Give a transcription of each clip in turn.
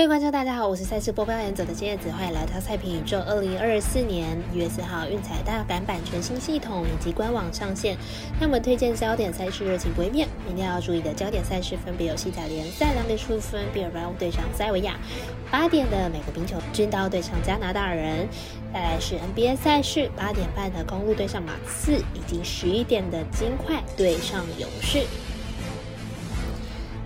各位观众，大家好，我是赛事播报员者的金叶子，欢迎来到赛评宇宙。二零二四年一月四号，运彩大改版全新系统以及官网上线。那么推荐焦点赛事热情不会变。明天要注意的焦点赛事分别有西甲联赛两点十五分，比尔巴鄂对上塞维亚；八点的美国冰球军刀对上加拿大人；再来是 NBA 赛事八点半的公路对上马刺，以及十一点的金块对上勇士。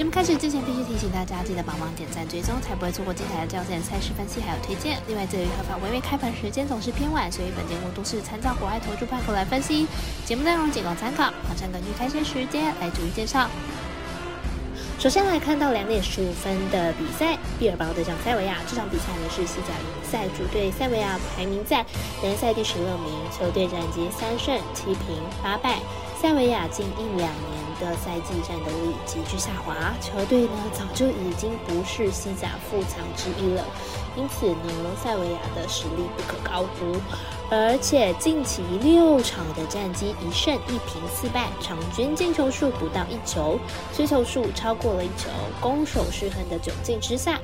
节目开始之前，必须提醒大家记得帮忙点赞、追踪，才不会错过精彩的焦点赛事分析还有推荐。另外，这于合法微微开盘时间总是偏晚，所以本节目都是参照国外投注盘口来分析。节目内容仅供参考，马上根据开赛时间来逐一介绍。首先来看到两点十五分的比赛，毕尔巴对上塞维亚。这场比赛呢是西甲联赛主队塞维亚排名在联赛第十六名，球队战绩三胜七平八败。塞维亚近一两年。的赛季战斗力急剧下滑，球队呢早就已经不是西甲富强之一了，因此呢，塞维亚的实力不可高估，而且近期六场的战绩一胜一平四败，场均进球数不到一球，失球数超过了一球，攻守失衡的窘境之下。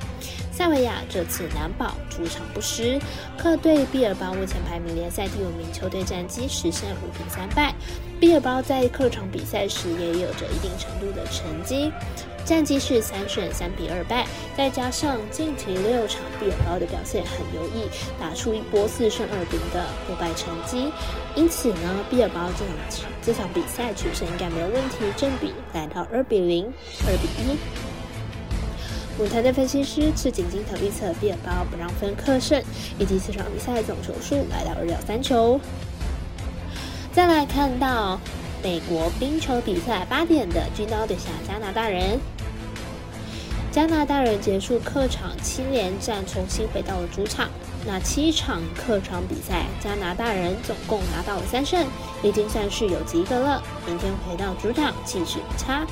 塞维亚这次难保主场不失，客队毕尔巴目前排名联赛第五名，球队战绩十胜五平三败。毕尔巴在客场比赛时也有有着一定程度的成绩，战绩是三胜三比二败，再加上近期六场比尔包的表现很优异，打出一波四胜二平的不败成绩，因此呢，比尔包这场这场比赛取胜应该没有问题，正比来到二比零、二比一。舞台的分析师赤井金头预测比尔包不让分客胜，以及这场比赛总球数来到二点三球。再来看到美国冰球比赛八点的军刀对下加拿大人，加拿大人结束客场七连战，重新回到了主场。那七场客场比赛，加拿大人总共拿到了三胜，已经算是有及格了。明天回到主场，气势不差。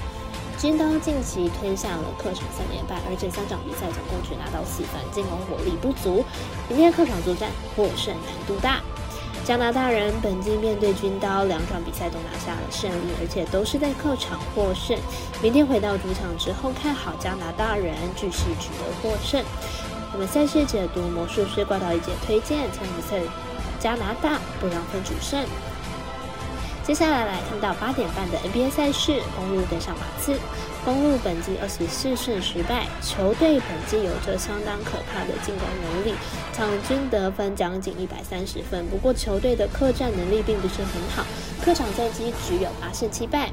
军刀近期吞下了客场三连败，而且三场比赛总共只拿到四分，进攻火力不足。明天客场作战，获胜难度大。加拿大人本季面对军刀两场比赛都拿下了胜利，而且都是在客场获胜。明天回到主场之后，看好加拿大人继续取得获胜。我们赛事解读魔术师挂到一姐推荐，参比赛加拿大不让分主胜。接下来来看到八点半的 NBA 赛事，公路对上马刺。公路本季二十四胜十败，球队本季有着相当可怕的进攻能力，场均得分将近一百三十分。不过球队的客战能力并不是很好，客场战绩只有八胜七败。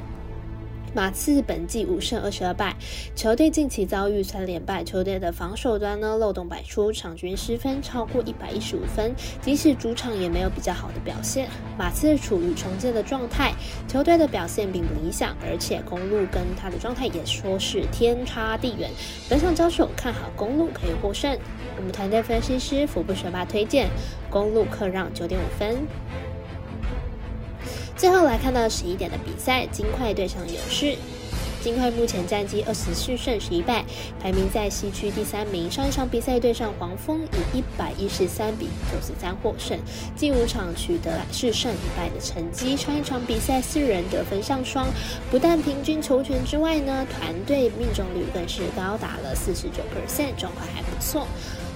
马刺本季五胜二十二败，球队近期遭遇三连败，球队的防守端呢漏洞百出，场均失分超过一百一十五分，即使主场也没有比较好的表现。马刺处于重建的状态，球队的表现并不理想，而且公路跟他的状态也说是天差地远。本场交手看好公路可以获胜，我们团队分析师福布学霸推荐公路客让九点五分。最后来看到十一点的比赛，金块对上勇士。金块目前战绩二十四胜十一败，排名在西区第三名。上一场比赛对上黄蜂，以一百一十三比九十三获胜，近五场取得了四胜一败的成绩。上一场比赛四人得分上双，不但平均球权之外呢，团队命中率更是高达了四十九 percent，状况还不错。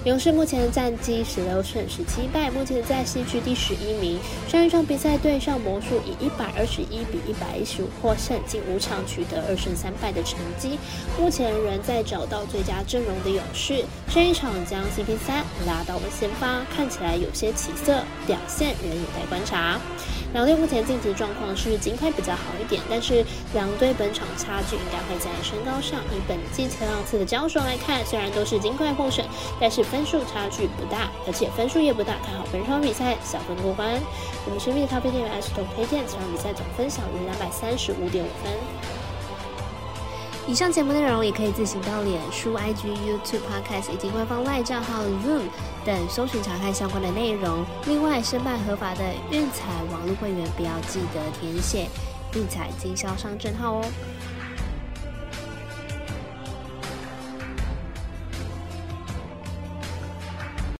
勇士目前的战绩十六胜十七败，目前在西区第十一名。上一场比赛对上魔术，以一百二十一比一百一十五获胜，近五场取得二胜三败的成绩。目前仍在找到最佳阵容的勇士，上一场将 CP 三拉到了先发，看起来有些起色，表现仍有待观察。两队目前晋级状况是金块比较好一点，但是两队本场差距应该会在身高上。以本季前两次的交手来看，虽然都是金块获胜，但是分分数差距不大，而且分数也不大。看好本场比赛小分过关。我们神秘的咖啡店员 S 同推荐，此场比赛总分小于两百三十五点五分。以上节目内容也可以自行到脸书、IG、YouTube、Podcast 以及官方外账号 Zoom 等搜寻查看相关的内容。另外，申办合法的运彩网络会员，不要记得填写运彩经销商证号哦。